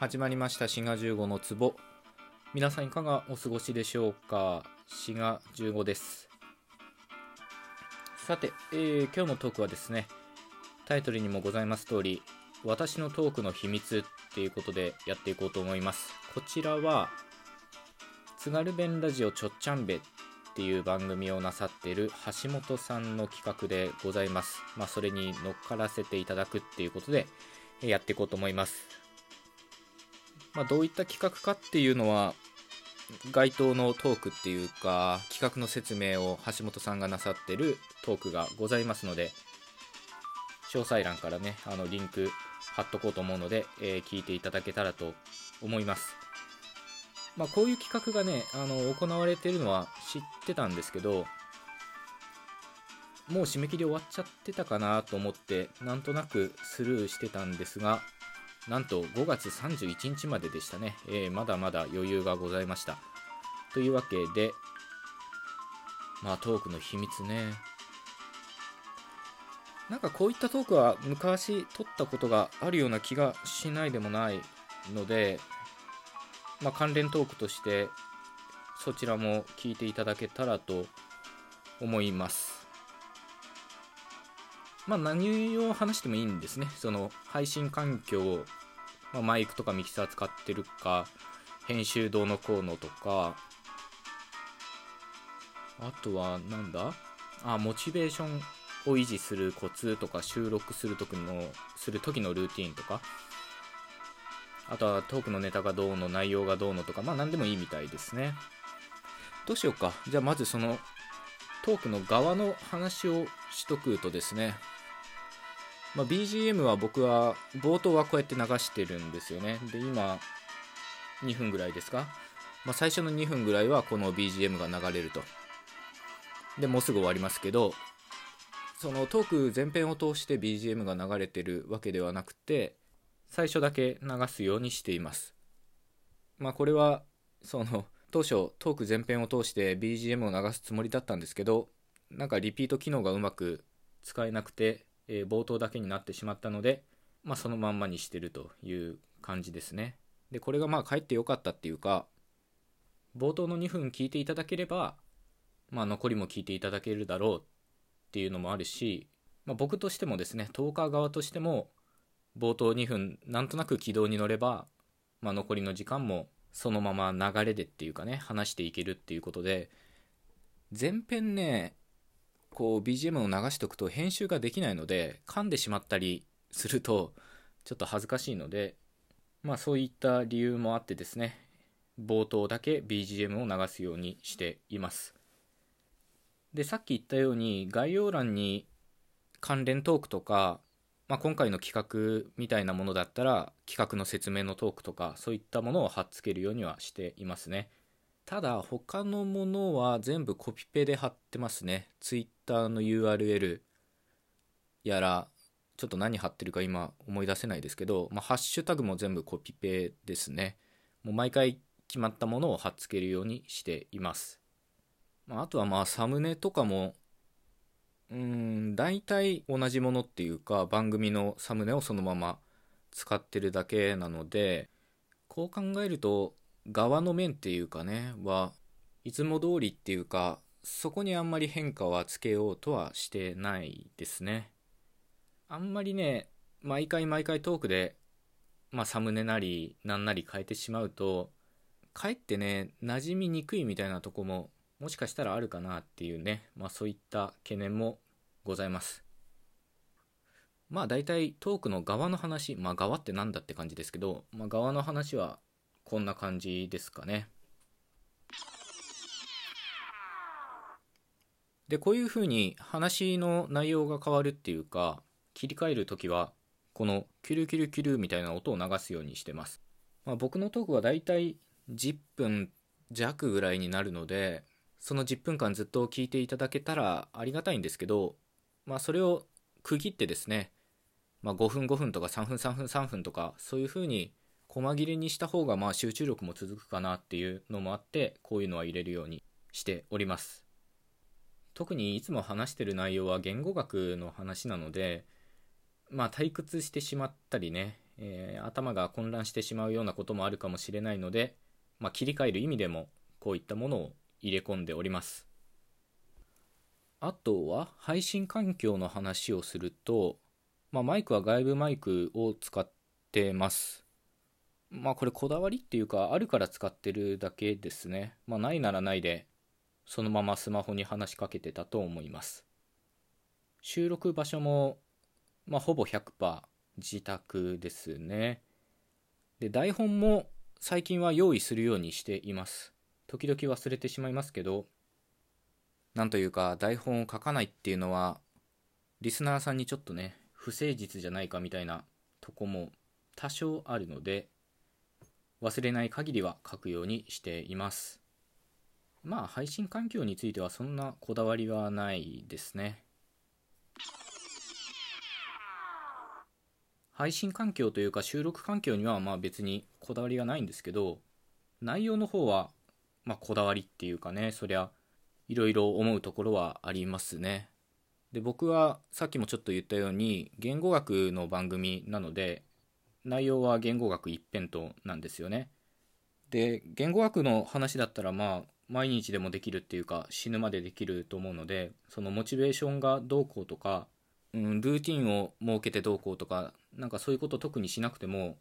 始まりました。滋賀15の壺。皆さんいかがお過ごしでしょうか？滋賀15です。さて、えー、今日のトークはですねタイトルにもございます通り私のトークの秘密っていうことでやっていこうと思います。こちらは津軽弁ラジオちょっちゃんべっていう番組をなさっている橋本さんの企画でございます。まあそれに乗っからせていただくっていうことでやっていこうと思います。まあ、どういった企画かっていうのは該当のトークっていうか企画の説明を橋本さんがなさってるトークがございますので詳細欄からねあのリンク貼っとこうと思うので、えー、聞いていただけたらと思います。まあこういう企画がねあの行われてるのは知ってたんですけどもう締め切り終わっちゃってたかなと思ってなんとなくスルーしてたんですがなんと5月31日まででしたね、えー、まだまだ余裕がございました。というわけでまあトークの秘密ね。なんかこういったトークは昔撮ったことがあるような気がしないでもないので、まあ、関連トークとしてそちらも聞いていただけたらと思います。まあ何を話してもいいんですね。その配信環境まあ、マイクとかミキサー使ってるか編集どうのこうのとか。あとはなんだ？あモチベーションを維持するコツとか収録する時のする時のルーティンとか。あとはトークのネタがどうの内容がどうのとか。まあ何でもいいみたいですね。どうしようか。じゃあまずそのトークの側の話をしとくとですね。まあ、BGM は僕は冒頭はこうやって流してるんですよね。で今2分ぐらいですか、まあ、最初の2分ぐらいはこの BGM が流れると。でもうすぐ終わりますけどそのトーク全編を通して BGM が流れてるわけではなくて最初だけ流すようにしています。まあこれはその当初トーク全編を通して BGM を流すつもりだったんですけどなんかリピート機能がうまく使えなくてえー、冒頭だけになってしまったので、まあ、そのまんまにしてるという感じですね。で、これがまあ帰ってよかったっていうか、冒頭の2分聞いていただければ、まあ、残りも聞いていただけるだろうっていうのもあるし、まあ、僕としてもですね、トーカー側としても、冒頭2分なんとなく軌道に乗れば、まあ、残りの時間もそのまま流れでっていうかね話していけるっていうことで前編ねこう BGM を流しておくと編集ができないので噛んでしまったりするとちょっと恥ずかしいのでまあそういった理由もあってですね冒頭だけ BGM を流すようにしています。でさっき言ったように概要欄に関連トークとか、まあ、今回の企画みたいなものだったら企画の説明のトークとかそういったものを貼っつけるようにはしていますね。ただ他のものは全部コピペで貼ってますね。Twitter の URL やらちょっと何貼ってるか今思い出せないですけど、まあ、ハッシュタグも全部コピペですね。もう毎回決まったものを貼っつけるようにしています、まあ、あとはまあサムネとかもうん大体同じものっていうか番組のサムネをそのまま使ってるだけなのでこう考えると側の面っていうかねはいつも通りっていうかそこにあんまり変化はつけようとはしてないですね。あんまりね毎回毎回トークで、まあ、サムネなりなんなり変えてしまうとかえってね馴染みにくいみたいなとこももしかしたらあるかなっていうね、まあ、そういった懸念もございます。まあ大体トークの側の話まあ側って何だって感じですけど、まあ、側の話はこんな感じですかね。でこういうふうに話の内容が変わるっていうか切り替える時はこのキュルキュルキュルみたいな音を流すようにしてます、まあ、僕のトークはだいたい10分弱ぐらいになるのでその10分間ずっと聞いていただけたらありがたいんですけど、まあ、それを区切ってですね、まあ、5分5分とか3分3分3分とかそういうふうに細切れにした方がまあ集中力も続くかなっていうのもあってこういうのは入れるようにしております。特にいつも話してる内容は言語学の話なのでまあ退屈してしまったりね、えー、頭が混乱してしまうようなこともあるかもしれないので、まあ、切り替える意味でもこういったものを入れ込んでおります。あとは配信環境の話をすると、まあ、マイクは外部マイクを使ってます。まあこれこだわりっていうかあるから使ってるだけですね。まあないならないでそのままスマホに話しかけてたと思います。収録場所もまあほぼ100%自宅ですね。で台本も最近は用意するようにしています。時々忘れてしまいますけどなんというか台本を書かないっていうのはリスナーさんにちょっとね不誠実じゃないかみたいなとこも多少あるので忘れない限りは書くようにしています。まあ配信環境についてはそんなこだわりはないですね。配信環境というか収録環境にはまあ別にこだわりがないんですけど内容の方はまあこだわりっていうかねそりゃいろいろ思うところはありますね。で僕はさっきもちょっと言ったように言語学の番組なので内容は言語学一辺倒なんですよね。で言語学の話だったらまあ毎日でもできるっていうか死ぬまでできると思うのでそのモチベーションがどうこうとか、うん、ルーティンを設けてどうこうとかなんかそういうこと特にしなくても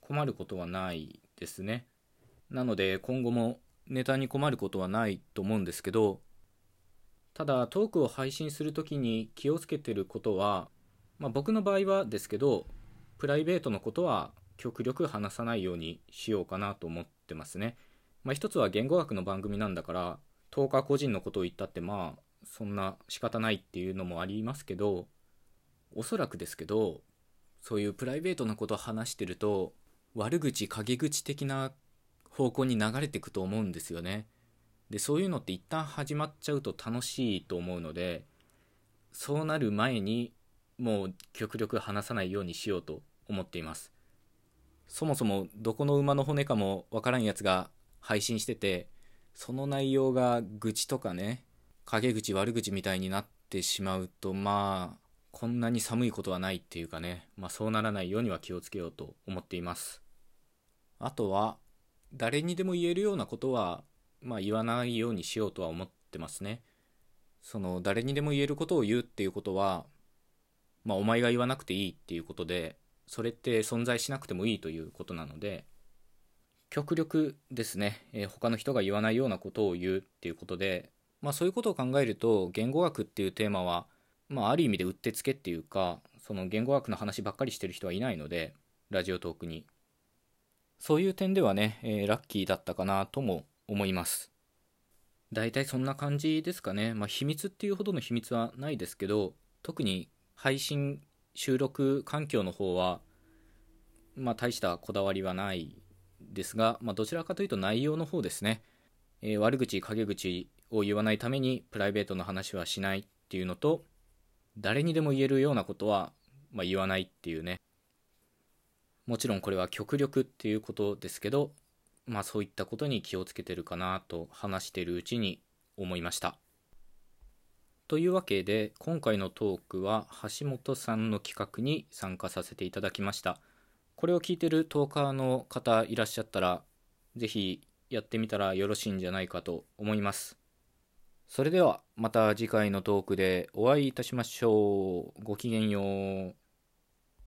困ることはないですね。なので今後もネタに困ることはないと思うんですけどただトークを配信する時に気をつけてることは、まあ、僕の場合はですけどプライベートのことは極力話さないようにしようかなと思ってますね。まあ、一つは言語学の番組なんだから10日個人のことを言ったってまあそんな仕方ないっていうのもありますけどおそらくですけどそういうプライベートなことを話してると悪口陰口的な方向に流れていくと思うんですよね。でそういうのって一旦始まっちゃうと楽しいと思うのでそうなる前にもう極力話さないようにしようと思っています。そもそもどこの馬の骨かもわからんやつが配信しててその内容が愚痴とかね陰口悪口みたいになってしまうとまあこんなに寒いことはないっていうかね、まあ、そうならないようには気をつけようと思っています。あとは誰にでも言えるようなことは、まあ、言わないようにしようとは思ってますね。その誰にでも言えることを言うっていうことはまあ、お前が言わなくていいっていうことでそれって存在しなくてもいいということなので極力ですね、えー、他の人が言わないようなことを言うっていうことで、まあ、そういうことを考えると言語学っていうテーマは、まあ、ある意味でうってつけっていうかその言語学の話ばっかりしてる人はいないのでラジオトークに。そういう点ではね、えー、ラッキーだったかなとも思います。大体そんな感じですかね、まあ、秘密っていうほどの秘密はないですけど特に配信収録環境の方はまあ大したこだわりはないですが、まあ、どちらかというと内容の方ですね、えー、悪口陰口を言わないためにプライベートの話はしないっていうのと誰にでも言えるようなことは、まあ、言わないっていうね。もちろんこれは極力っていうことですけどまあそういったことに気をつけてるかなと話してるうちに思いました。というわけで今回のトークは橋本さんの企画に参加させていただきました。これを聞いてるトーカーの方いらっしゃったら是非やってみたらよろしいんじゃないかと思います。それではまた次回のトークでお会いいたしましょう。ごきげんよう。